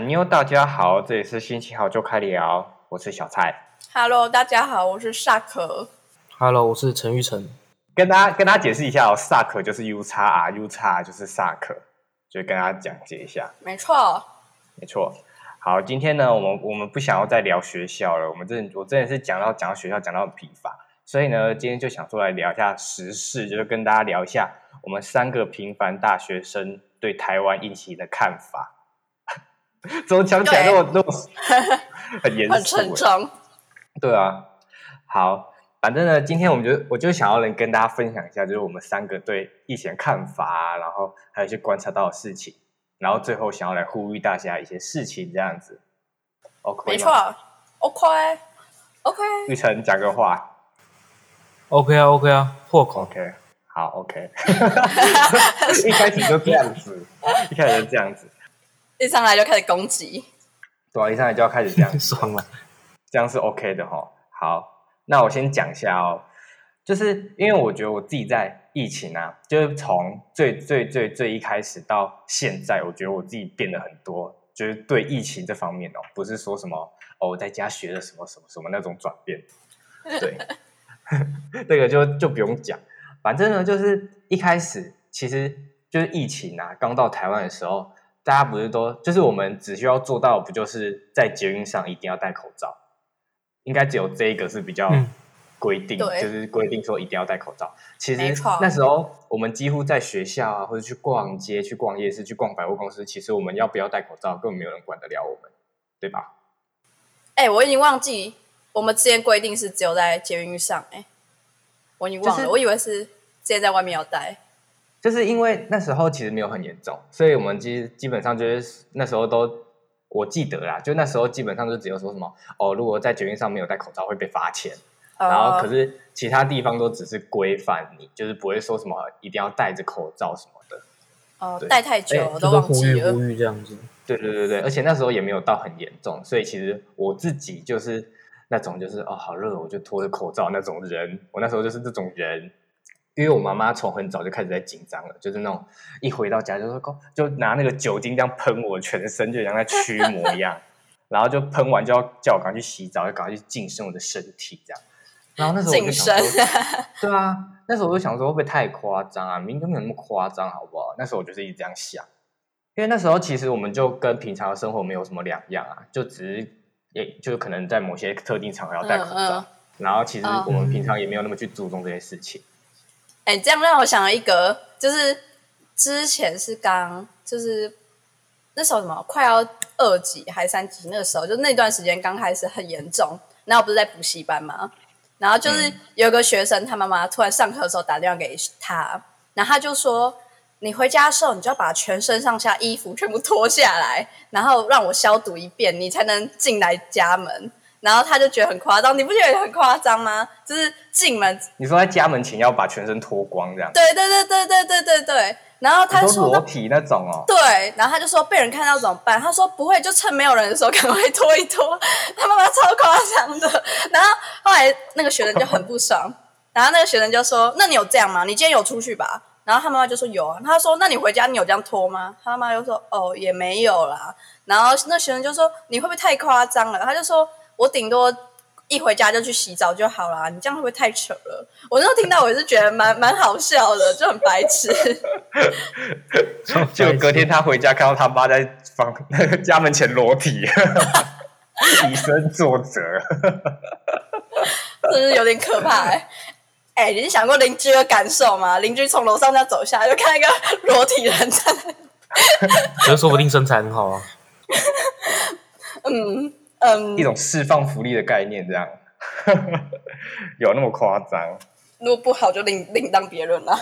安妞，大家好，这里是心情好就开聊，我是小蔡。Hello，大家好，我是萨克。Hello，我是陈玉成。跟大家跟大家解释一下哦，suck 就是 U 叉 R，U 叉就是 suck，就跟大家讲解一下。没错，没错。好，今天呢，我们我们不想要再聊学校了，我们真的我真的是讲到讲到学校讲到很疲乏，所以呢，今天就想出来聊一下时事，就是跟大家聊一下我们三个平凡大学生对台湾疫情的看法。怎么讲起来那么那么 很严肃、很沉重。对啊，好，反正呢，今天我们就我就想要能跟大家分享一下，就是我们三个对疫情的看法啊，然后还有一些观察到的事情，然后最后想要来呼吁大家一些事情，这样子。OK，没错。OK，OK，玉成讲个话。OK 啊，OK 啊，破口。OK，好，OK。一开始就这样子，一开始就这样子，一上来就开始攻击。对啊，一上来就要开始这样子。爽了。这样是 OK 的哈。好，那我先讲一下哦，就是因为我觉得我自己在疫情啊，就是从最最最最一开始到现在，我觉得我自己变得很多，就是对疫情这方面哦，不是说什么哦我在家学了什么什么什么那种转变，对，这个就就不用讲，反正呢，就是一开始其实就是疫情啊，刚到台湾的时候。大家不是都就是我们只需要做到，不就是在捷运上一定要戴口罩？应该只有这一个是比较嗯规定，对就是规定说一定要戴口罩。其实那时候我们几乎在学校啊，或者去逛街、去逛夜市、去逛百货公司，其实我们要不要戴口罩，根本没有人管得了我们，对吧？哎、我已经忘记我们之前规定是只有在捷运上、哎，我已经忘了，就是我以为是之前在外面要戴。就是因为那时候其实没有很严重，所以我们基基本上就是那时候都我记得啦，就那时候基本上就只有说什么哦，如果在捷运上没有戴口罩会被罚钱。然后可呃是其他地方都只是规范你，就是不会说什么一定要戴着口罩什么的。哦，对戴太久都就是呼忘记了吁呼。吁这样子。对对对对，而且那时候也没有到很严重，所以其实我自己就是那种就是哦好热，我就脱着口罩那种人。我那时候就是这种人，因为我妈妈从很早就开始在紧张了，就是那种一回到家就说就拿那个酒精这样喷我全身，就像在驱魔一样，然后就喷完就要叫我赶快去洗澡，要赶快去净身我的身体这样。然后那时候我就想说，对啊，那时候我就想说会不会太夸张啊？明明就没有那么夸张，好不好？那时候我就是一直这样想。因为那时候其实我们就跟平常的生活没有什么两样啊，就只是也就可能在某些特定场合要戴口罩，嗯嗯然后其实嗯我们平常也没有那么去注重这些事情。哎、这样让我想了一个，就是之前是刚就是那时候什么快要二级还三级那个时候，就那段时间刚开始很严重，然后不是在补习班嘛，然后就是嗯有个学生他妈妈突然上课的时候打电话给他，然后他就说。你回家的时候，你就要把全身上下衣服全部脱下来，然后让我消毒一遍，你才能进来家门。然后他就觉得很夸张，你不觉得很夸张吗？就是进门你说在家门前要把全身脱光这样，对对对对对对对对。然后他说裸体那种哦，对，然后他就说被人看到怎么办？他说不会，就趁没有人的时候赶快脱一脱。他妈妈超夸张的。然后后来那个学生就很不爽，然后那个学生就说：“那你有这样吗？你今天有出去吧？”然后他妈妈就说有啊。他说：“那你回家你有这样脱吗？”他妈妈就说：“哦，也没有啦。”然后那学生就说：“你会不会太夸张了？”他就说：“我顶多。”一回家就去洗澡就好啦，你这样会不会太扯了？我那时候听到我也是觉得蛮蛮好笑的，就很白痴。就隔天他回家看到他妈在房那个 家门前裸体，以身作则。真是有点可怕哎、哎、你想过邻居的感受吗？邻居从楼上这样走下来，就看一个裸体人在那，可是说不定身材很好啊。嗯嗯一，种释放福利的概念，这样 有那么夸张？如果不好就另另当别论了。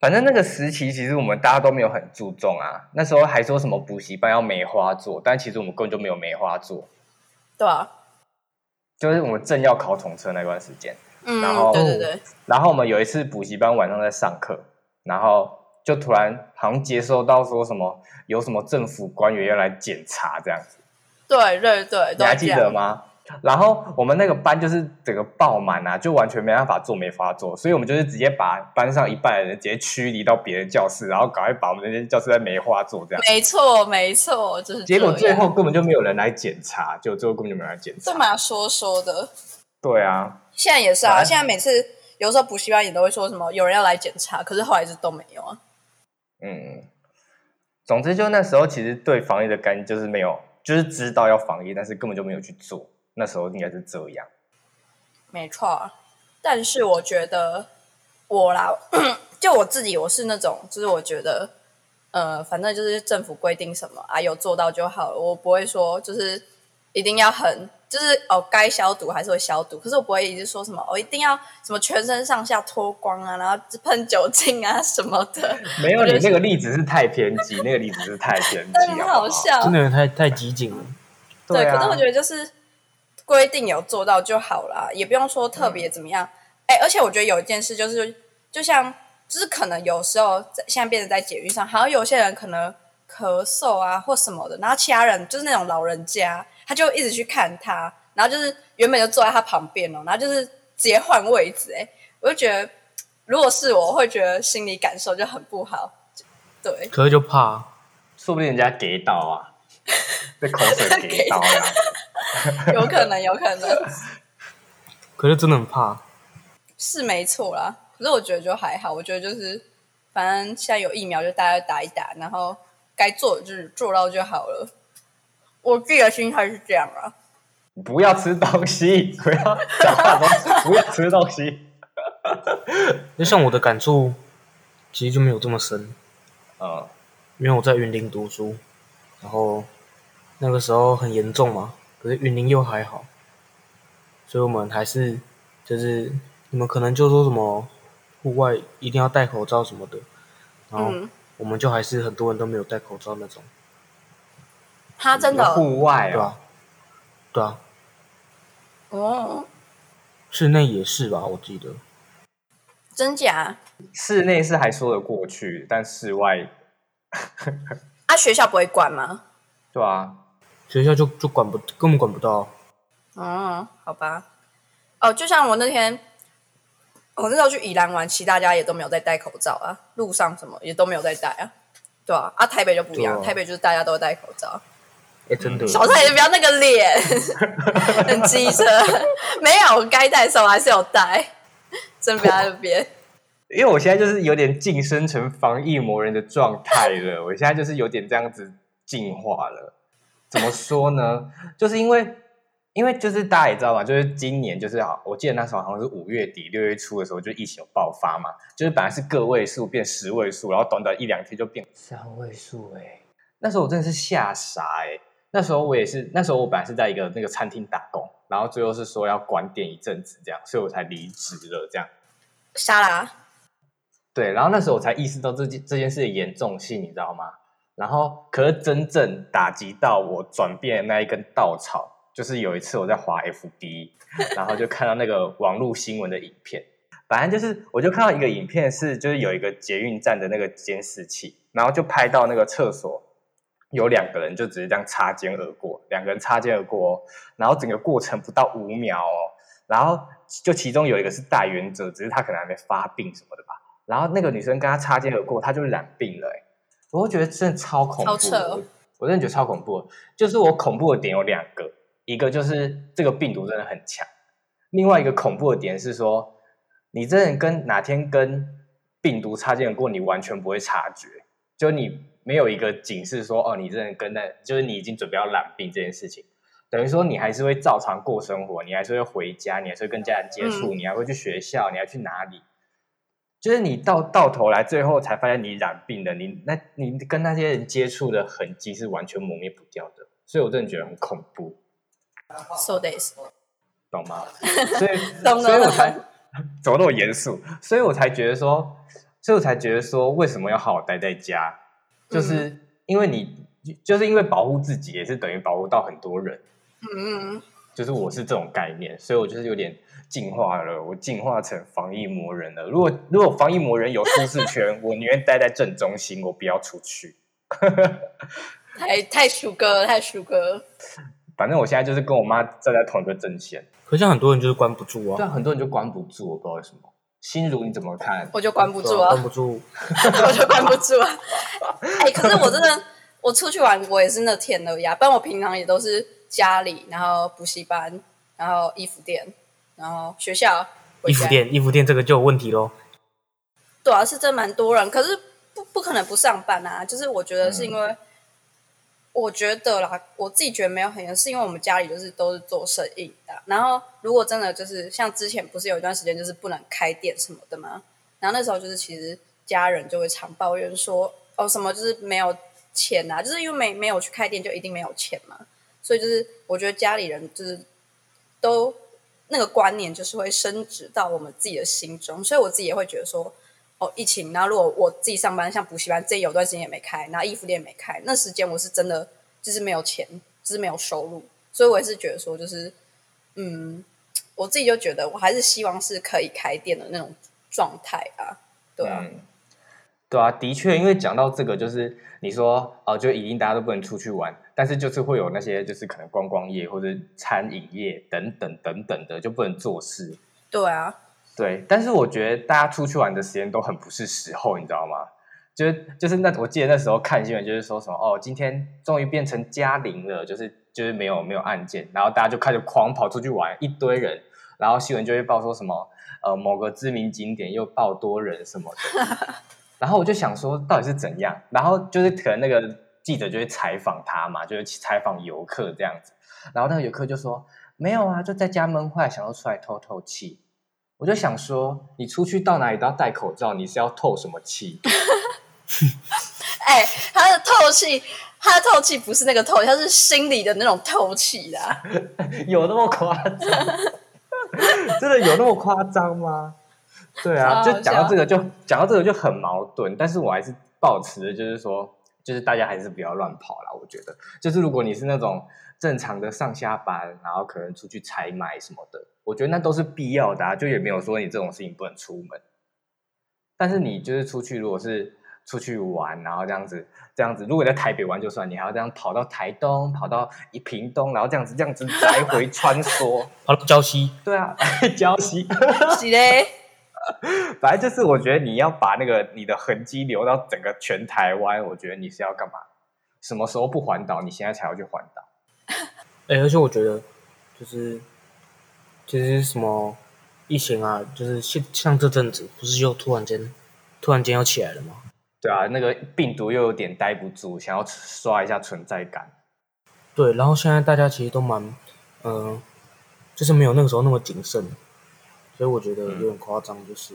反正那个时期，其实我们大家都没有很注重啊。那时候还说什么补习班要梅花座，但其实我们根本就没有梅花座。对啊、就是我们正要考统测那段时间，嗯，然后对对对，然后我们有一次补习班晚上在上课，然后就突然好像接收到说什么有什么政府官员要来检查这样子，对对对，你还记得吗？然后我们那个班就是整个爆满啊，就完全没办法做，没法做，所以我们就是直接把班上一半的人直接驱离到别的教室，然后赶快把我们那些教室再梅花做这样。没错，没错，就是结果最后根本就没有人来检查，就最后根本就没有人来检查。这蛮说说的。对啊，现在也是啊，现在每次有时候补习班也都会说什么有人要来检查，可是后来是都没有啊。嗯，总之就那时候其实对防疫的概念就是没有，就是知道要防疫，但是根本就没有去做。那时候应该是这样。没错，但是我觉得我啦，就我自己，我是那种，就是我觉得，呃，反正就是政府规定什么啊，有做到就好了，我不会说就是一定要很，就是哦，该消毒还是会消毒，可是我不会一直说什么，我、一定要什么全身上下脱光啊，然后喷酒精啊什么的，没有，你那个例子是太偏激，那个例子是太偏激，真的很好笑，真的太太激进了。对，啊，可是我觉得就是规定有做到就好啦，也不用说特别怎么样。哎、而且我觉得有一件事就是，就像就是可能有时候在现在变得在捷运上，好像有些人可能咳嗽啊或什么的，然后其他人就是那种老人家，他就一直去看他，然后就是原本就坐在他旁边哦，然后就是直接换位置、哎，我就觉得如果是我，我会觉得心理感受就很不好。对，可是就怕，说不定人家给到啊，被口水给到呀。有可能，有可能。可是真的很怕。是没错啦，可是我觉得就还好，我觉得就是反正现在有疫苗就大家打一打，然后该做的就是做到就好了。我自己的心态是这样啊，不要吃东西，不要讲话东西，不要吃东西。就像我的感触，其实就没有这么深，啊，因为我在云林读书，然后那个时候很严重嘛，可是云林又还好，所以我们还是就是你们可能就说什么户外一定要戴口罩什么的，然后嗯，我们就还是很多人都没有戴口罩那种，他真的户外哦，对啊，对啊，哦，室内也是吧，我记得。真假？室内是还说得过去，但室外，啊，学校不会管吗？对啊，学校就就管不根本管不到，哦，好吧。哦，就像我那天，我那时候去宜兰玩，其实大家也都没有在戴口罩啊，路上什么也都没有在戴啊，对啊。啊，台北就不一样，啊台北就是大家都戴口罩。哎，真的。小蔡，你不要那个脸，很机车。没有，我该戴的时候还是有戴，真不要在那边。因为我现在就是有点晋升成防疫魔人的状态了，我现在就是有点这样子进化了。怎么说呢？就是因为，因为就是大家也知道嘛，就是今年就是好，我记得那时候好像是五月底六月初的时候，就疫情有爆发嘛，就是本来是个位数变十位数，然后短短一两天就变三位数、哎，那时候我真的是吓傻哎、那时候我也是，那时候我本来是在一个那个餐厅打工，然后最后是说要关店一阵子这样，所以我才离职了这样。沙拉，对，然后那时候我才意识到这件这件事的严重性，你知道吗？然后，可是真正打击到我转变的那一根稻草，就是有一次我在滑 FB，然后就看到那个网络新闻的影片，反正就是我就看到一个影片是，就是有一个捷运站的那个监视器，然后就拍到那个厕所有两个人就直接这样擦肩而过，两个人擦肩而过、哦，然后整个过程不到五秒哦，然后就其中有一个是带原者，只是他可能还没发病什么的吧。然后那个女生跟他擦肩而过，他就染病了、欸，我会觉得真的超恐怖，超哦我真的觉得超恐怖。就是我恐怖的点有两个，一个就是这个病毒真的很强，另外一个恐怖的点是说，你真的跟哪天跟病毒擦肩而过，你完全不会察觉，就你没有一个警示说，哦，你真的跟那，就是你已经准备要染病这件事情。等于说你还是会照常过生活，你还是会回家，你还是会跟家人接触，你还会去学校，你还去哪里？就是你到到头来，最后才发现你染病了，你那你跟那些人接触的痕迹是完全磨灭不掉的，所以我真的觉得很恐怖，so this，懂吗？所以所以我才 怎么那么严肃，所以我才觉得说，所以我才觉得说，为什么要好好待在家？就是因为你，就是因为保护自己，也是等于保护到很多人。嗯嗯，就是我是这种概念，所以我就是有点进化了，我进化成防疫魔人了。如果如果防疫魔人有舒适圈，我宁愿待在正中心，我不要出去。太太鼠哥了，太鼠哥了。反正我现在就是跟我妈站在同一个阵线。可是很多人就是关不住啊，对啊，很多人就关不住，我不知道为什么。心如你怎么看？我就关不住啊啊，关不住。我就关不住啊。哎、可是我真的，我出去玩，我也是那天而已啊。不然我平常也都是家里，然后补习班，然后衣服店，然后学校，衣服店，衣服店这个就有问题喽。对啊，是真蛮多人，可是不不可能不上班啊。就是我觉得是因为，我觉得啦，我自己觉得没有很严，是因为我们家里就是都是做生意的。然后如果真的就是像之前不是有一段时间就是不能开店什么的吗？然后那时候就是其实家人就会常抱怨说，哦什么就是没有钱啊，就是因为没没有去开店就一定没有钱嘛。所以就是我觉得家里人就是都那个观念就是会升值到我们自己的心中，所以我自己也会觉得说，哦，疫情，然后如果我自己上班，像补习班，这有段时间也没开，然后衣服店也没开，那时间我是真的就是没有钱，就是没有收入，所以我也是觉得说，就是嗯，我自己就觉得我还是希望是可以开店的那种状态啊，对啊，嗯，对啊，的确，因为讲到这个，就是你说哦、就一定大家都不能出去玩，但是就是会有那些就是可能观光业或者餐饮业等等等等的就不能做事。对啊，对，但是我觉得大家出去玩的时间都很不是时候，你知道吗？就是就是那我记得那时候看新闻，就是说什么哦，今天终于变成嘉陵了，就是就是没有没有案件，然后大家就开始狂跑出去玩，一堆人，然后新闻就会报说什么呃某个知名景点又爆多人什么的，然后我就想说到底是怎样，然后就是可能那个记者就会采访他嘛，就是采访游客这样子，然后那个游客就说没有啊，就在家闷坏，想要出来透透气。我就想说，你出去到哪里都要戴口罩，你是要透什么气？哎、他的透气，他的透气不是那个透气，他是心里的那种透气啦。有那么夸张？真的有那么夸张吗？对啊，就讲到这个就讲到这个就很矛盾，但是我还是保持的就是说，就是大家还是不要乱跑啦。我觉得，就是如果你是那种正常的上下班，然后可能出去采买什么的，我觉得那都是必要的啊，就也没有说你这种事情不能出门。但是你就是出去，如果是出去玩，然后这样子这样子，如果在台北玩就算，你还要这样跑到台东，跑到一屏东，然后这样子这样子来回穿梭，跑到礁溪，对啊，礁溪，是嘞，反正就是我觉得你要把那个你的痕迹留到整个全台湾，我觉得你是要干嘛？什么时候不环岛，你现在才要去环岛。哎、而且我觉得就是其实什么疫情啊，就是像像这阵子不是又突然间突然间又起来了吗？对啊，那个病毒又有点待不住，想要刷一下存在感。对，然后现在大家其实都蛮，嗯、就是没有那个时候那么谨慎，所以我觉得有点夸张，就是、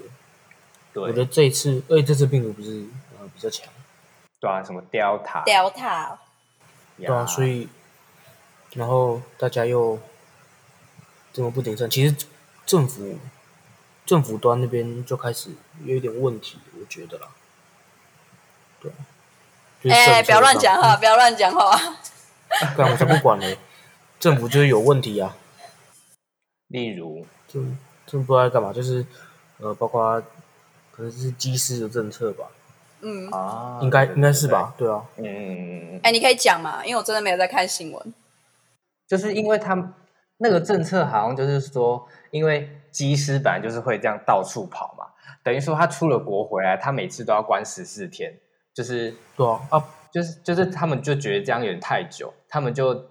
我觉得这一次，而且这次病毒不是呃比较强，对啊，什么 Delta，Delta，对啊，所以然后大家又这么不谨慎，其实政府政府端那边就开始有一点问题，我觉得啦，对啊，就是哎、不要乱讲话，不要乱讲话。干我才不管嘞，政府就是有问题啊，例如政政府不知道在干嘛，就是呃，包括可能是机师的政策吧，嗯，啊，应该应该是？吧？对啊，对对嗯嗯嗯嗯，哎、你可以讲嘛，因为我真的没有在看新闻。就是因为他们那个政策好像就是说，因为机师本来就是会这样到处跑嘛，等于说他出了国回来，他每次都要关十四天，就是对啊，啊，就是就是他们就觉得这样有点太久，他们就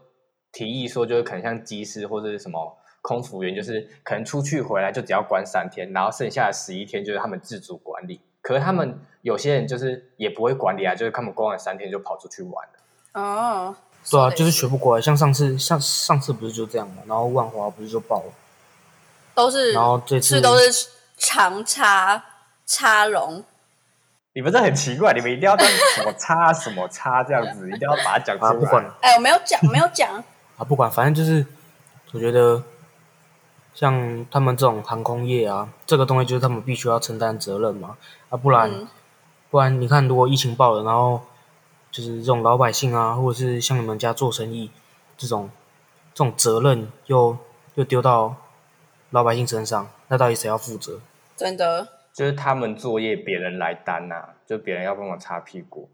提议说，就是可能像机师或者是什么空服员，就是可能出去回来就只要关三天，然后剩下的十一天就是他们自主管理。可是他们有些人就是也不会管理啊，就是他们关完三天就跑出去玩了。哦，对啊，就是学不过来。像上次，像上次不是就这样嘛，然后万华不是就爆了，都是，然后这次是都是长插插绒，你们这很奇怪，你们一定要当什么叉什么叉这样子，一定要把它讲出啊，来。不管了哎、我没有讲，没有讲。啊，不管，反正就是我觉得像他们这种航空业啊，这个东西就是他们必须要承担责任嘛，啊，不然、嗯不然你看，如果疫情爆了，然后就是这种老百姓啊，或者是像你们家做生意这种这种责任又又丢到老百姓身上，那到底谁要负责？真的，就是他们作业别人来担呐、就别人要帮我擦屁股。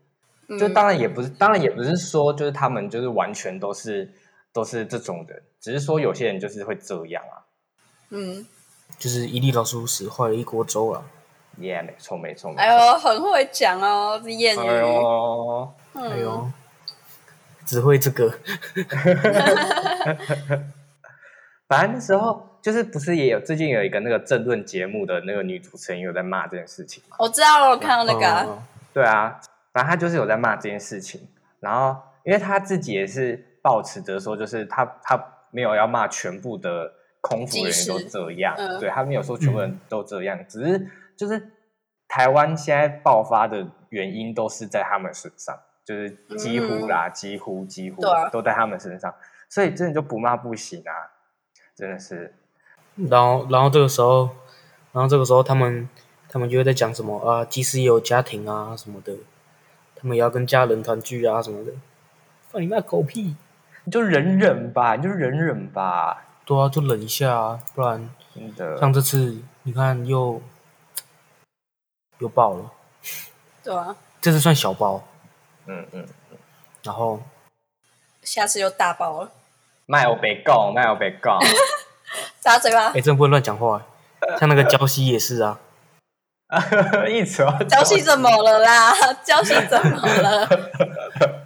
嗯就当然也不是，当然也不是说就是他们就是完全都是都是这种人，只是说有些人就是会这样啊。嗯，就是一粒老鼠屎坏了一锅粥啊！耶、没错没错没错。哎呦，很会讲哦，这谚哎语。哎呦，只会这个，反正那时候就是不是也有最近有一个那个政论节目的那个女主持人有在骂这件事情嘛？我知道了，我看到那个啊、哦对啊，反正她就是有在骂这件事情，然后因为她自己也是抱持着说，就是她她没有要骂全部的空服人员都这样，对她没有说全部人都这样，只是就是台湾现在爆发的原因都是在他们身上，就是几乎啦，几乎几乎都在他们身上，所以真的就不骂不行啊，真的是。然后然后这个时候，然后这个时候他们他们就会在讲什么啊，即使也有家庭啊什么的，他们也要跟家人团聚啊什么的。放你妈狗屁！你就忍忍吧，你就忍忍吧，对啊，就忍一下啊，不然真的。像这次你看又又爆了，对啊，这次算小爆，嗯嗯，然后下次又大爆了，卖我别讲，卖我别讲，扎嘴巴哎、。真的不会乱讲话、像那个娇西也是啊，一直要交戏怎么了啦？娇西怎么了？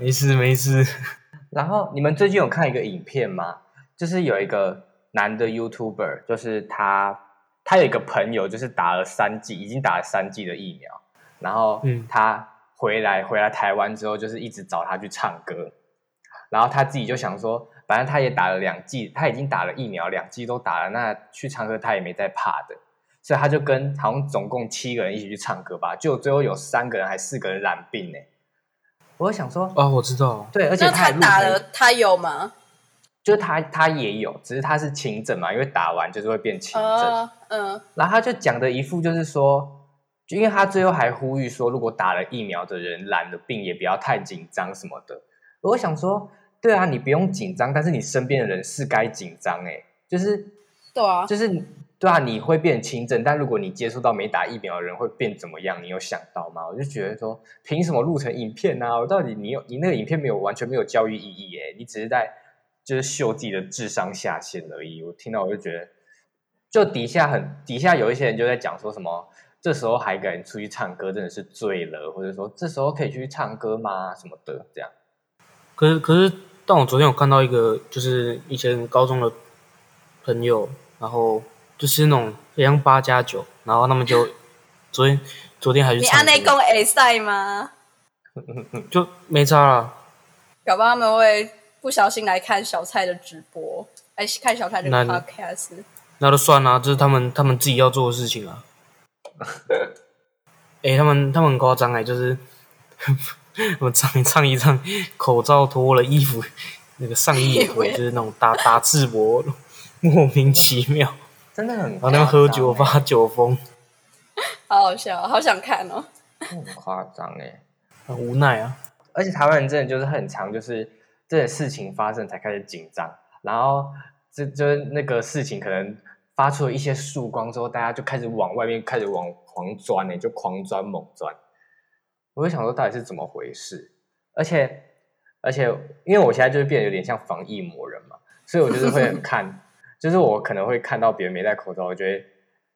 没事没事，然后你们最近有看一个影片吗？就是有一个男的 YouTuber，就是他，他有一个朋友，就是打了三剂，已经打了三剂的疫苗，然后嗯他回来回来台湾之后，就是一直找他去唱歌，然后他自己就想说，反正他也打了两剂，他已经打了疫苗，两剂都打了，那去唱歌他也没在怕的，所以他就跟好像总共七个人一起去唱歌吧，就最后有三个人还四个人染病呢。我就想说，啊，我知道，对，而且他打了，他有吗？就是他他也有，只是他是轻症嘛，因为打完就是会变轻症。哦，嗯，然后他就讲的一副就是说，就因为他最后还呼吁说，如果打了疫苗的人染了病，也不要太紧张什么的。我想说，对啊，你不用紧张，但是你身边的人是该紧张哎，就是对啊，就是对啊，你会变轻症，但如果你接触到没打疫苗的人会变怎么样？你有想到吗？我就觉得说，凭什么录成影片呢、啊？我到底你有你那个影片没有完全没有教育意义耶，你只是在就是秀自己的智商下限而已。我听到我就觉得，就底下很底下有一些人就在讲说什么，这时候还敢出去唱歌，真的是醉了，或者说这时候可以去唱歌吗？什么的这样。可是可是，但我昨天有看到一个，就是以前高中的朋友，然后就是那种很像八加九，然后他们就昨天昨天还去你唱歌按内公 A 赛吗？就没差了。搞不好他们会不小心来看小蔡的直播，哎，看小蔡的 podcast。那就算啊，这是他们他们自己要做的事情啊。哎、他们他们很夸张哎，就是 我唱一唱一唱，口罩脱了，衣服那个上衣也脱，就是那种打打赤膊，莫名其妙。真的很然后那边喝酒夸张欸发酒疯，好好笑，好想看哦。很夸张哎。很无奈啊。而且台湾人真的就是很常，就是这件事情发生才开始紧张，然后这就是那个事情可能发出了一些曙光之后，大家就开始往外面开始往狂钻呢，就狂钻猛钻。我就想说，到底是怎么回事？而且而且，因为我现在就是变得有点像防疫魔人嘛，所以我就是会很看，就是我可能会看到别人没戴口罩，我觉得。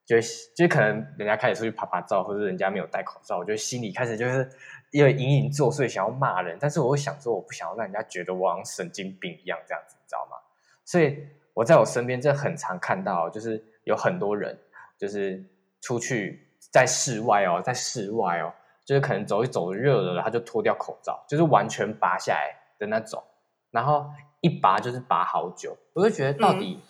就会就是可能人家开始出去拍拍照，或者人家没有戴口罩，我觉得心里开始就是因为隐隐作祟，想要骂人，但是我会想说，我不想要让人家觉得我好像神经病一样这样子，你知道吗？所以我在我身边这很常看到，就是有很多人就是出去在室外哦，在室外哦，就是可能走一走热了，他就脱掉口罩，就是完全拔下来的那种，然后一拔就是拔好久，我就觉得到底，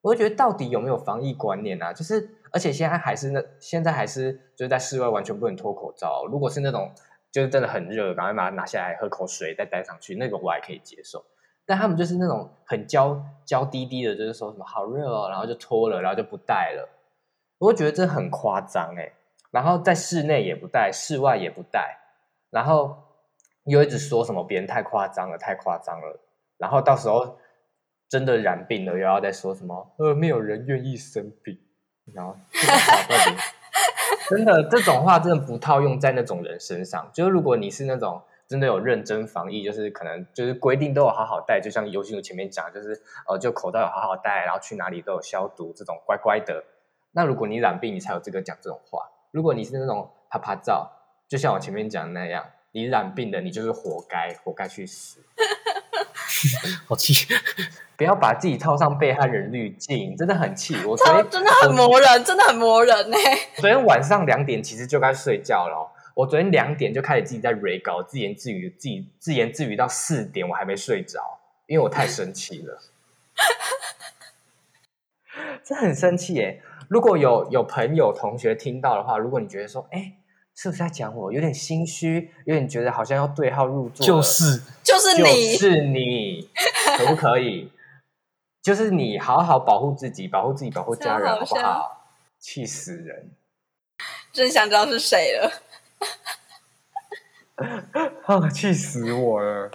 我就觉得到底有没有防疫观念啊？就是而且现在还是那现在还是就是在室外完全不能脱口罩，如果是那种就是真的很热，赶快把它拿下来喝口水再戴上去，那个我还可以接受。但他们就是那种很娇娇滴滴的，就是说什么好热哦，然后就脱了，然后就不戴了。我觉得这很夸张哎。然后在室内也不戴，室外也不戴，然后又一直说什么别人太夸张了，太夸张了。然后到时候真的染病了，又要再说什么呃，没有人愿意生病。然后 真的这种话真的不套用在那种人身上。就是如果你是那种真的有认真防疫，就是可能就是规定都有好好戴，就像游行前面讲，就是呃，就口罩有好好戴，然后去哪里都有消毒，这种乖乖的。那如果你染病，你才有资格讲这种话。如果你是那种啪啪照，就像我前面讲的那样，你染病的，你就是活该，活该去死。好气！不要把自己套上被害人滤镜，真的很气。我昨天 真的很磨人，真的很磨人呢、昨天晚上两点其实就该睡觉了哦、我昨天两点就开始自己在 re 稿，自言自语，自己自言自语到四点，我还没睡着，因为我太生气了。这很生气耶！如果有有朋友同学听到的话，如果你觉得说，哎，是不是在讲我？有点心虚，有点觉得好像要对号入座，就是就是你，就是你，可不可以？就是你，好好保护自己，保护自己，保护家人，好不好？气死人！真想知道是谁了。啊，气死我了！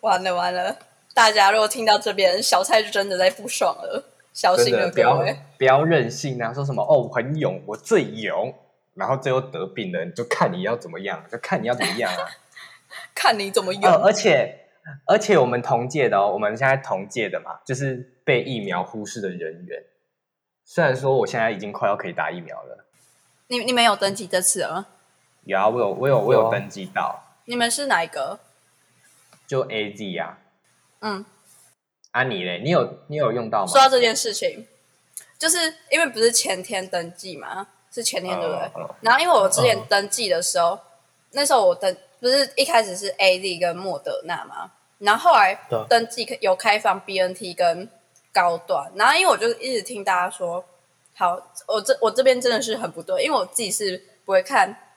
完了完了，大家如果听到这边，小蔡就真的在不爽了，小心了的不要各位。不要任性啊！说什么哦，我很勇，我最勇，然后最后得病了，你就看你要怎么样，就看你要怎么样啊！看你怎么勇。呃，而且而且我们同届的哦，我们现在同届的嘛，就是被疫苗忽视的人员。虽然说我现在已经快要可以打疫苗了，你你们有登记这次了吗？有啊，我有我有我有登记到，你们是哪一个？就 A Z 呀、嗯，啊。啊你嘞？你有你有用到吗？说到这件事情，就是因为不是前天登记嘛，是前天对不对？然后因为我之前嗯登记的时候，那时候我登不是一开始是 A Z 跟莫德纳嘛，然后后来登记有开放 B N T 跟高端，然后因为我就一直听大家说，好，我这我这边真的是很不对，因为我自己是不会看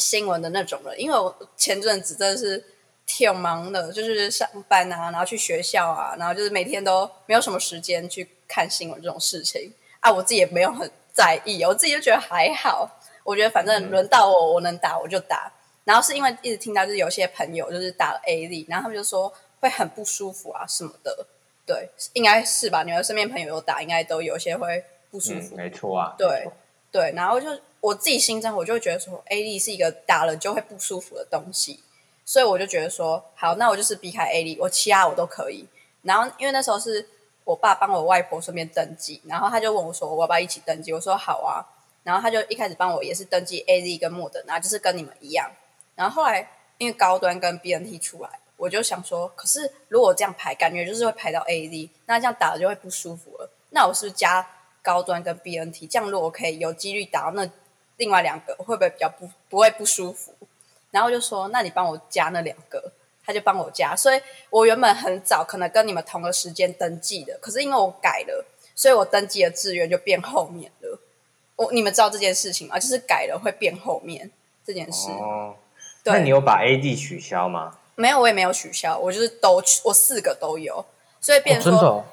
新闻的那种人，因为我前阵子真的是挺忙的，就是上班啊，然后去学校啊，然后就是每天都没有什么时间去看新闻这种事情啊，我自己也没有很在意，我自己就觉得还好，我觉得反正轮到我，我能打我就打。然后是因为一直听到就是有些朋友就是打了 A 力，然后他们就说会很不舒服啊什么的，对，应该是吧？你们身边朋友有打，应该都有些会不舒嗯服，，没错啊，对对，然后就我自己心中，我就会觉得说，A D 是一个打了就会不舒服的东西，所以我就觉得说，好，那我就是避开 A D，，我其他我都可以。然后因为那时候是我爸帮我外婆顺便登记，然后他就问我说，我要不要一起登记？我说好啊。然后他就一开始帮我也是登记 A Z 跟莫德纳，就是跟你们一样。然后后来因为高端跟 B N T 出来，我就想说，可是如果这样排，感觉就是会排到 A Z，那这样打了就会不舒服了。那我是不是加高端跟 B N T，这样如果我可以有几率打到那另外两个，会不会比较不不会不舒服？然后就说，那你帮我加那两个，他就帮我加。所以我原本很早可能跟你们同个时间登记的，可是因为我改了，所以我登记的志愿就变后面了。我你们知道这件事情吗？就是改了会变后面这件事。哦，对，那你有把 A D 取消吗？没有？我也没有取消，我就是都我四个都有，所以哦变成说，真的哦，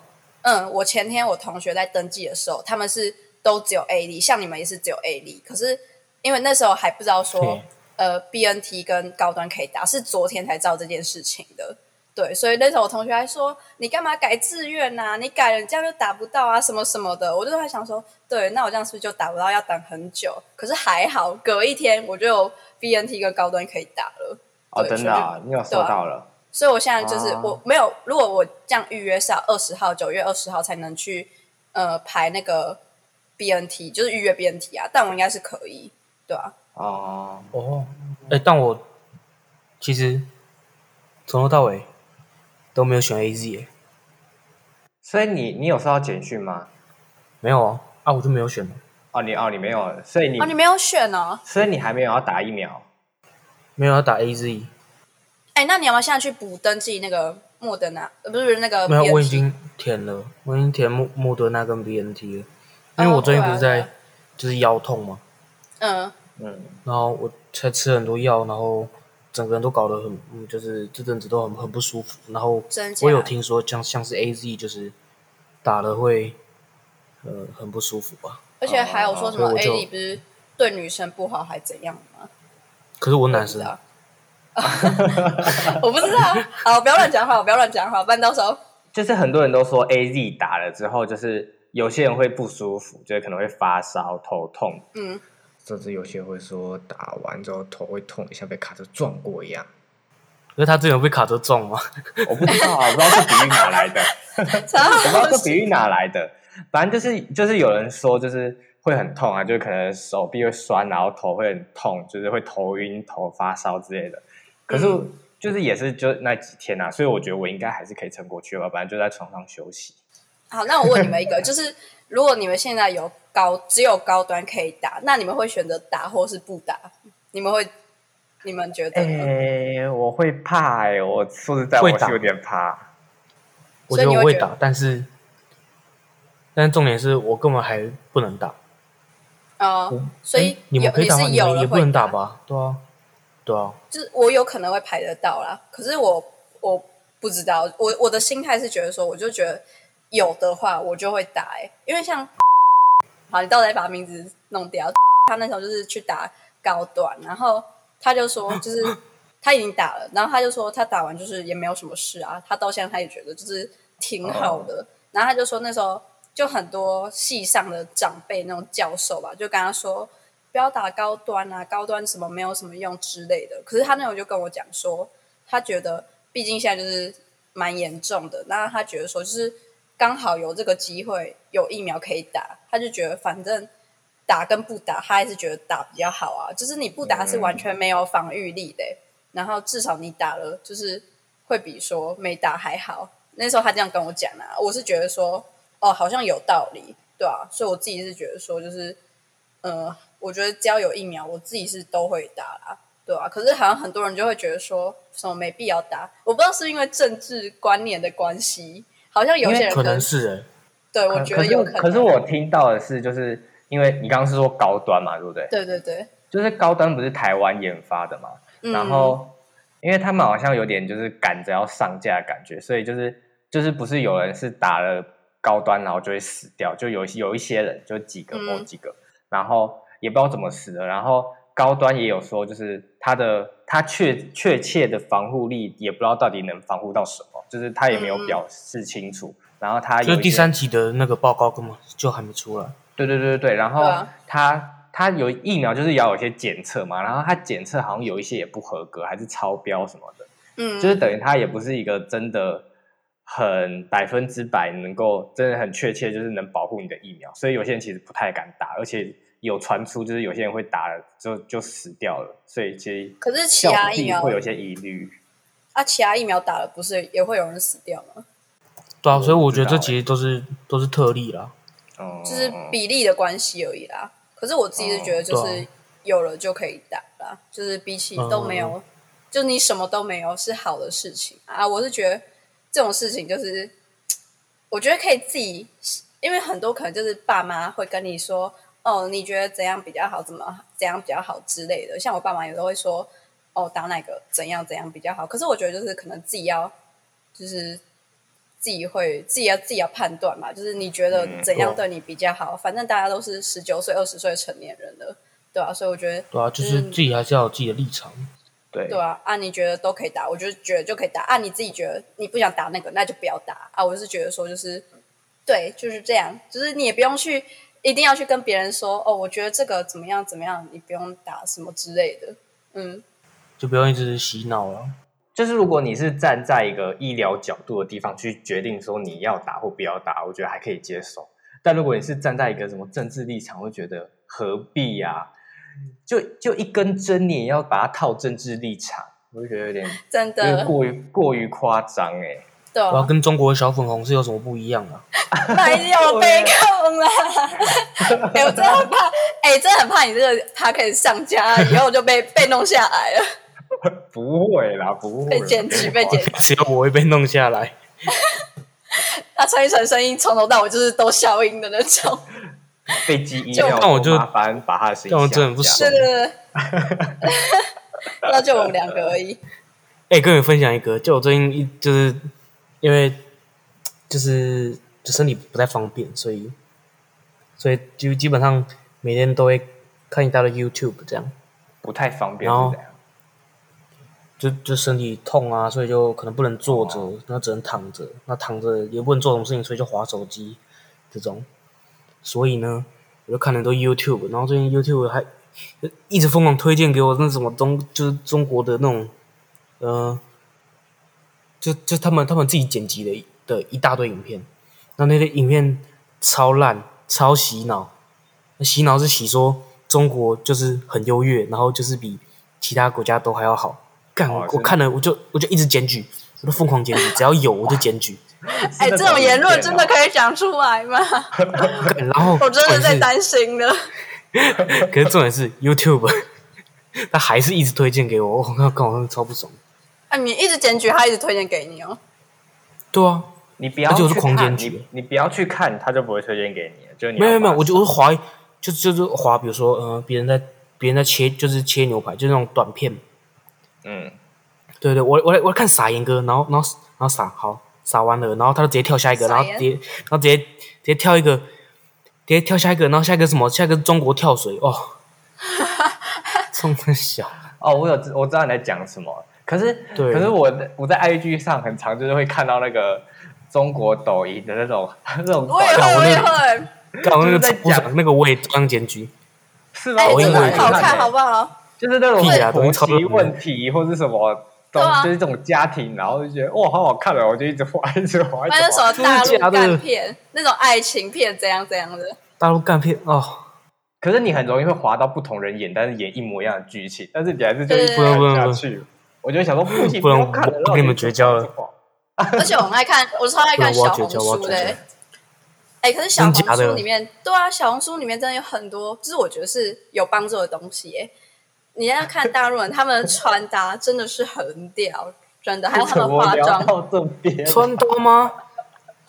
嗯，我前天我同学在登记的时候，他们是都只有 A 力，像你们也是只有 A 力，可是因为那时候还不知道说，呃，BNT 跟高端可以打，是昨天才知道这件事情的。对，所以那时候我同学还说：“你干嘛改志愿呐、你改了，你这样就打不到啊，什么什么的。”我就在想说，对，那我这样是不是就打不到？要等很久？可是还好，隔一天我就有 BNT 跟高端可以打了。哦，真的啊，你有收到了？所以我现在就是、哦我没有，如果我这样预约是要二十号，九月二十号才能去呃排那个 BNT，就是预约 BNT 啊，但我应该是可以，对啊，哦，哦，哎，但我其实从头到尾都没有选 A Z，哎，所以你你有收到简讯吗？没有啊，啊，我就没有选了。哦，你哦你没有，所以你、哦，你没有选哦，所以你还没有要打疫苗。没有要打 A Z，哎，那你要不要现在去补登记那个莫德纳？呃，不是那个没有，BNT 我已经填了，我已经填莫莫德纳跟 B N T 了，因为我最近不是在就是腰痛嘛，嗯，嗯，然后我才吃很多药，然后整个人都搞得很，嗯就是这阵子都很很不舒服。然后我有听说像像是 A Z，就是打了会呃很不舒服吧。而且还有说什么 A 我就力不是对女生不好还怎样吗？可是我男生我不知，道，我不知道，好，不要乱讲话，不要乱讲话，不然到时候。就是很多人都说 A Z 打了之后，就是有些人会不舒服，就是可能会发烧、头痛，嗯，甚至有些会说打完之后头会痛，像被卡车撞过一样。因为他之前有被卡车撞吗。我不知道啊，我不知道这比喻哪来的，超 我不知道好这比喻哪来的。反正就是就是有人说就是会很痛啊，就是可能手臂会酸，然后头会很痛，就是会头晕、头发烧之类的。可是嗯就是也是就那几天啊，所以我觉得我应该还是可以撑过去吧。反正就在床上休息。好，那我问你们一个，就是如果你们现在有高只有高端可以打，那你们会选择打或是不打？你们会，你们觉得呢？哎、我会怕哎、我说实在，我是有点怕。我所以你会觉得我会打，但是，但是重点是我根本还不能打。哦，所以诶你们有可以打吗？是有人会你们也不能打吧？对啊，对啊，就是我有可能会排得到啦，可是我我不知道，我我的心态是觉得说，我就觉得有的话我就会打、欸，因为像，好，你到底把名字弄掉，他那时候就是去打高端，然后他就说，就是 他已经打了，然后他就说他打完就是也没有什么事啊，他到现在他也觉得就是挺好的，然后他就说那时候就很多系上的长辈那种教授吧，就跟他说。不要打高端啊，高端什么没有什么用之类的。可是他那时候就跟我讲说，他觉得毕竟现在就是蛮严重的，那他觉得说就是刚好有这个机会有疫苗可以打，他就觉得反正打跟不打，他还是觉得打比较好啊。就是你不打是完全没有防御力的、然后至少你打了，就是会比说没打还好。那时候他这样跟我讲啊，我是觉得说哦，好像有道理，对啊，所以我自己是觉得说就是呃。我觉得只要有疫苗，我自己是都会打啦，对啊。可是好像很多人就会觉得说什么没必要打，我不知道是因为政治观念的关系，好像有些人可能是哎、对，我觉得有可能。可是我听到的是，就是因为你刚刚是说高端嘛，对不对？对对对，就是高端不是台湾研发的嘛，嗯然后因为他们好像有点就是赶着要上架的感觉，所以就是就是不是有人是打了高端然后就会死掉，就有有一些人就几个嗯某几个，然后也不知道怎么死的，然后高端也有说就是它的它确确切的防护力也不知道到底能防护到什么，就是它也没有嗯表示清楚，然后他有就是第三期的那个报告根本就还没出来。对对对对对，然后它它有疫苗就是要有一些检测嘛，然后它检测好像有一些也不合格，还是超标什么的，嗯，就是等于它也不是一个真的很百分之百能够真的很确切就是能保护你的疫苗，所以有些人其实不太敢打，而且有传出就是有些人会打了就就死掉了，所以其实可是其他疫苗会有些疑虑。啊，其他疫苗打了不是也会有人死掉吗？对啊，所以我觉得这其实都是都是特例啦。哦，就是比例的关系而已啦。可是我自己是觉得，就是有了就可以打啦，就是比起都没有，就你什么都没有是好的事情啊。我是觉得这种事情就是，我觉得可以自己，因为很多可能就是爸妈会跟你说，哦，你觉得怎样比较好，怎么怎样比较好之类的。像我爸妈有时候会说，哦，打哪个怎样怎样比较好。可是我觉得就是可能自己要，就是自己会自己要自己要判断嘛，就是你觉得嗯怎样对你比较好？反正大家都是十九岁、二十岁的成年人了，对啊，所以我觉得，对啊，就是嗯自己还是要有自己的立场。对对啊，啊，你觉得都可以打，我就觉得就可以打。啊，你自己觉得你不想打那个，那就不要打啊。我是觉得说，就是对，就是这样，就是你也不用去一定要去跟别人说，哦，我觉得这个怎么样怎么样，你不用打什么之类的。嗯，就不用一直洗脑了。就是如果你是站在一个医疗角度的地方去决定说你要打或不要打，我觉得还可以接受。但如果你是站在一个什么政治立场，会觉得何必呀、就就一根针，你也要把它套政治立场，我就觉得有点 真的，过于过于夸张哎。对然后啊，跟中国的小粉红是有什么不一样啊？没有被控啦。哎、我真的很怕，哎、真的很怕你这个 p a g e 上架以后就被被弄下来了，不会啦，不会被剪辑，被剪。辑。只有我会被弄下来。那陈奕迅声音从头到尾就是都消音的那种。被记医就疗，那我就麻烦把他的声音这样真的不下爽对对对，那就我们两个而已。哎、跟你分享一个，就我最近一就是因为就是就身体不太方便，所以所以就基本上每天都会看一大堆 YouTube 这样，不太方便然后。就就身体痛啊，所以就可能不能坐着哦，那只能躺着，那躺着也不能做什么事情，所以就划手机这种。所以呢，我就看了很多 YouTube，然后最近 YouTube 还 一直疯狂推荐给我那什么中就是中国的那种呃就就他们他们自己剪辑的的一大堆影片，那那些影片超烂，超洗脑。那洗脑是洗说中国就是很优越，然后就是比其他国家都还要好。干，我看了我就我就一直检举，我都疯狂检举，只要有我就检举。哎，这种言论真的可以讲出来吗？干 然后 我真的在担心了。可是重点是 YouTube，他还是一直推荐给我，我靠，干我真的超不爽。哎，你一直检举，他一直推荐给你哦。对啊，你不要而且我是去看狂检举你你不要去看，他就不会推荐给你了。就是你没有没有没有，把我就我是滑，就就是滑，比如说呃，别人在别人在切，就是切牛排，就是那种短片。嗯，对对，我我来我来看撒盐哥，然后然后然后撒好撒完了，然后他就直接跳下一个，然后直接然后直接直接跳一个，直接跳下一个，然后下一个什么？下一个是中国跳水哦，这么小，哦，我有我知道你在讲什么，可是对可是我我在 IG 上很常就是会看到那个中国抖音的那种 那种我也会，短我也会。刚刚那个就是在超不爽，那个我也中央检举，是吗？哎，抖音很好看，欸好不好？就是那种婆媳问题或是什么。就是这种家庭，然后就觉得哇，好好看哦，我就一直滑，一直滑，一还有什。么大陆干片，那种爱情片，怎样怎样的？大陆干片哦，可是你很容易会滑到不同人演，但是演一模一样的剧情，但是你还是就一直对看下去。我就会想说，不行，不能看了，我跟你们绝交了。而且我很爱看，我超爱看小红书的。哎、可是小红书里面，对啊，小红书里面真的有很多，就是我觉得是有帮助的东西、欸。你要看大陆人，他们的穿搭真的是很屌，真的，还有他们化妆，到这边？穿搭吗？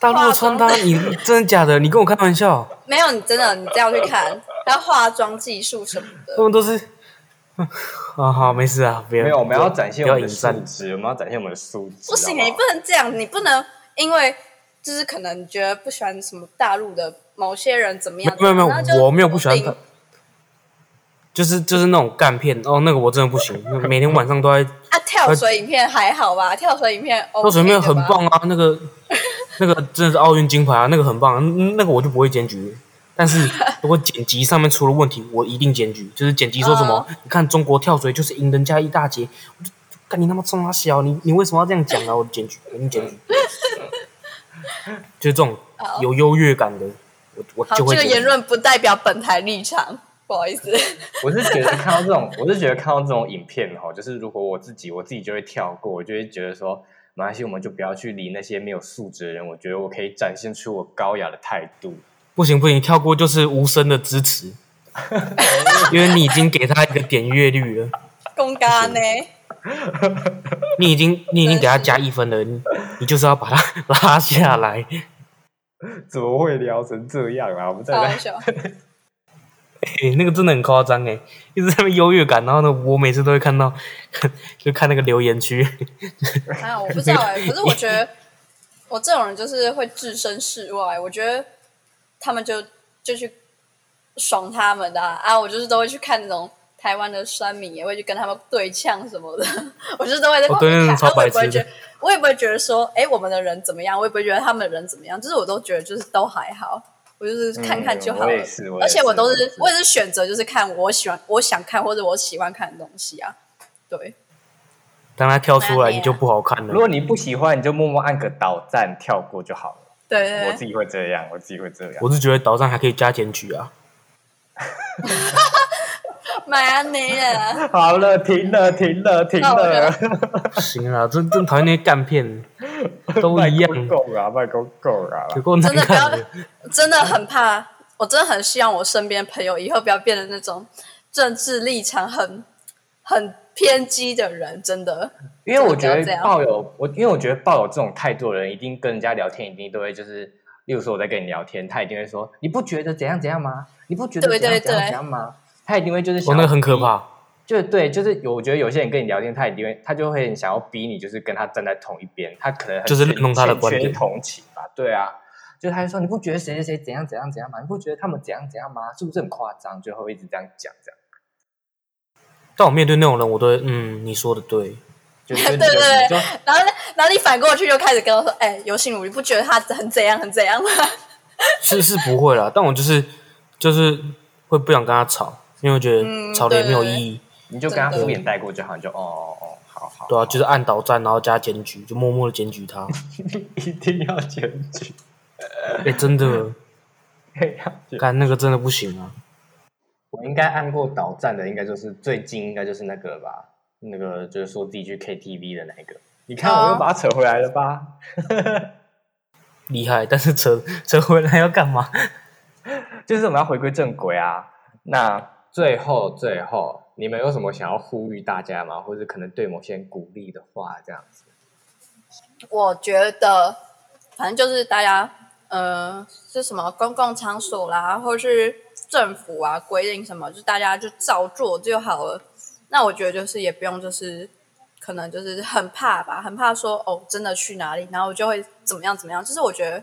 大陆的穿搭，你真的假的？你跟我开玩笑？没有你真的，你这样去看，还有化妆技术什么的他的。们都是，啊好，没事啊，不要没有，我们要展现我们的素。质，我们要展现我们的素质。不行、好你不能这样，你不能因为就是可能你觉得不喜欢什么大陆的某些人怎么样，没有没有我没有不喜欢他就是就是那种干片哦，那个我真的不行，每天晚上都在啊，跳水影片还好吧？跳水影片 OK 跳水影片很棒啊，那个 那个真的是奥运金牌啊，那个很棒、那个我就不会检举。但是如果剪辑上面出了问题，我一定检举。就是剪辑说什么，你看中国跳水就是赢人家一大截，我就干你他妈冲他小，你你为什么要这样讲啊？我就检举，我一定检举。就是这种有优越感的，我我就会这个言论不代表本台立场，不好意思。我是觉得看到这种，我是觉得看到这种影片哈，就是如果我自己，我自己就会跳过，我就会觉得说，没关系，我们就不要去理那些没有素质的人。我觉得我可以展现出我高雅的态度。不行不行，跳过就是无声的支持，因为你已经给他一个点阅率了，公干呢？你已经你已经给他加一分了，你你就是要把他 拉下来。怎么会聊成这样啊？我们在那开玩笑。诶、那个真的很夸张哎，一直在那边优越感，然后呢，我每次都会看到，就看那个留言区，啊，我不知道哎、可是我觉得我这种人就是会置身事外，我觉得他们就就去爽他们的啊啊我就是都会去看那种台湾的酸民，也会去跟他们对呛什么的，我就是都会在哦旁边看，我也不会白痴的觉得，我也不会觉得说，哎，我们的人怎么样，我也不会觉得他们的人怎么样，就是我都觉得就是都还好。我就是看看就好了，而且我都是是我也是选择就是看我喜欢我想看或者我喜欢看的东西啊，对，当他跳出来，你就不好看了。如果你不喜欢，你就默默按个导赞跳过就好了。对对对，我自己会这样，我自己会这样。我是觉得岛上还可以加检举啊，买啊，好了，停了，停了，停了。行啊，真真讨厌那些干片，都一样，够啊，卖够够啊！不要真的很怕，我真的很希望我身边朋友以后不要变成那种政治立场很很偏激的人，真的。因为我觉得抱有我，因为我觉得抱有这种态度的人，一定跟人家聊天，一定都会就是，例如说我在跟你聊天，他一定会说，你不觉得怎样怎样吗？你不觉得对对怎样怎样对怎样吗？他一定会就是哦，想要那个很可怕。就对，就是有我觉得有些人跟你聊天，他一定会，他就会想要逼你，就是跟他站在同一边，他可能很就是弄他的欠缺观点同情吧，对啊，就他就说你不觉得谁谁谁怎样怎样怎样吗？你不觉得他们怎样怎样吗？是不是很夸张？就会一直这样讲，这样但我面对那种人，我都会嗯，你说的 对，对对对。然后呢，然后你反过去就开始跟我说：“哎、尤信如，你不觉得他很怎样很怎样吗？是是不会啦，但我就是就是会不想跟他吵，因为我觉嗯得吵了也没有对。对意义。你就跟他敷衍带过就好，你就哦哦哦，好好。对啊，就是按倒站，然后加检举，就默默的检举他。一定要检举，哎、真的，要检干那个真的不行啊。我应该按过导站的，应该就是最近应该就是那个吧，那个就是说自己去 KTV 的那个。你看，我又把它扯回来了吧？厉害，但是扯扯回来要干嘛？就是我们要回归正轨啊。那最后最后，你们有什么想要呼吁大家吗？或者可能对某些人鼓励的话，这样子？我觉得，反正就是大家，呃，是什么公共场所啦，或是政府啊规定什么，就大家就照做就好了。那我觉得就是也不用就是可能就是很怕吧，很怕说哦真的去哪里，然后就会怎么样怎么样。就是我觉得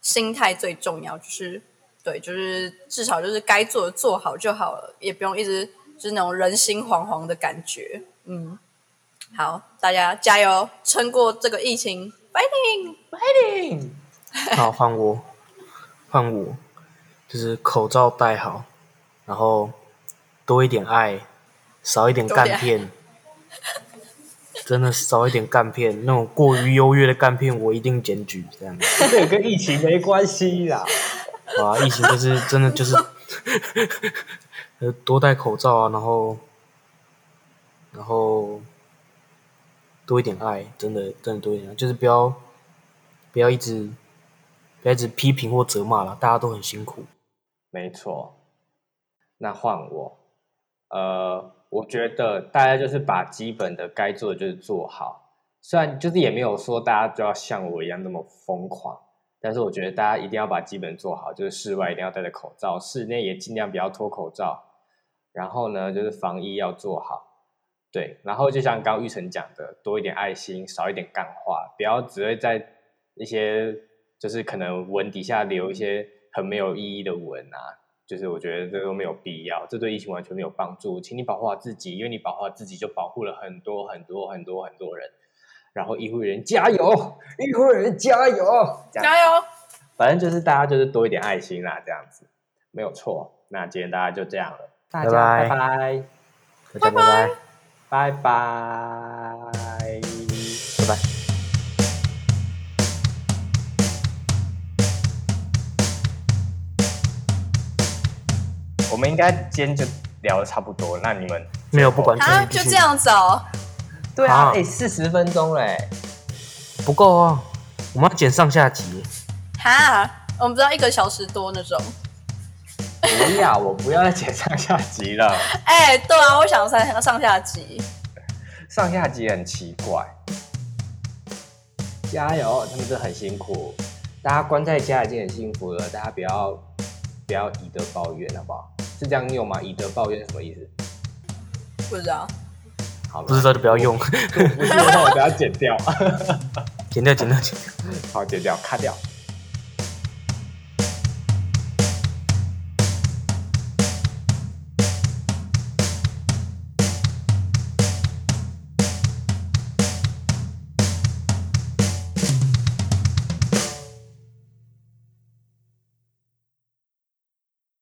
心态最重要，就是对，就是至少就是该做的做好就好了，也不用一直就是那种人心惶惶的感觉。嗯，好，大家加油，撑过这个疫情，fighting！Fighting！好，换我，换我，就是口罩戴好，然后多一点爱，少一点干片。真的少一点干片，那种过于优越的干片，我一定检举。这样子，这个跟疫情没关系啦。啊，疫情就是真的就是，呃，多戴口罩啊，然后，然后多一点爱，真的真的多一点爱，就是不要不要一直不要一直批评或责骂了，大家都很辛苦。没错，那换我。呃，我觉得大家就是把基本的该做的就是做好，虽然就是也没有说大家就要像我一样那么疯狂，但是我觉得大家一定要把基本做好，就是室外一定要戴着口罩，室内也尽量不要脱口罩。然后呢，就是防疫要做好，对。然后就像刚玉成讲的，多一点爱心，少一点干话，不要只会在一些就是可能文底下留一些很没有意义的文啊。就是我觉得这都没有必要，这对疫情完全没有帮助。请你保护好自己，因为你保护好自己，就保护了很多很多很多很多人。然后医护人员加油，医护人员加油，加油！反正就是大家就是多一点爱心啦，这样子没有错。那今天大家就这样了，大家拜拜拜大家拜拜，拜拜拜们应该今天就聊的差不多，那你们没有不管啊，继续就这样子哦。对啊，啊哎，四十分钟嘞，不够啊，我们要剪上下集。哈，我们不知道一个小时多那种。不要，我不要再剪上下集了，哎、对啊，我想上上下集。上下集很奇怪。加油，他们真的很辛苦，大家关在家已经很幸福了，大家不要不要以德报怨，好不好？是这样用吗？以德报怨什么意思？不知道，好吗，不知道就不要用，不知道，我等下剪掉。剪掉，剪掉，剪掉。好，剪掉，卡掉。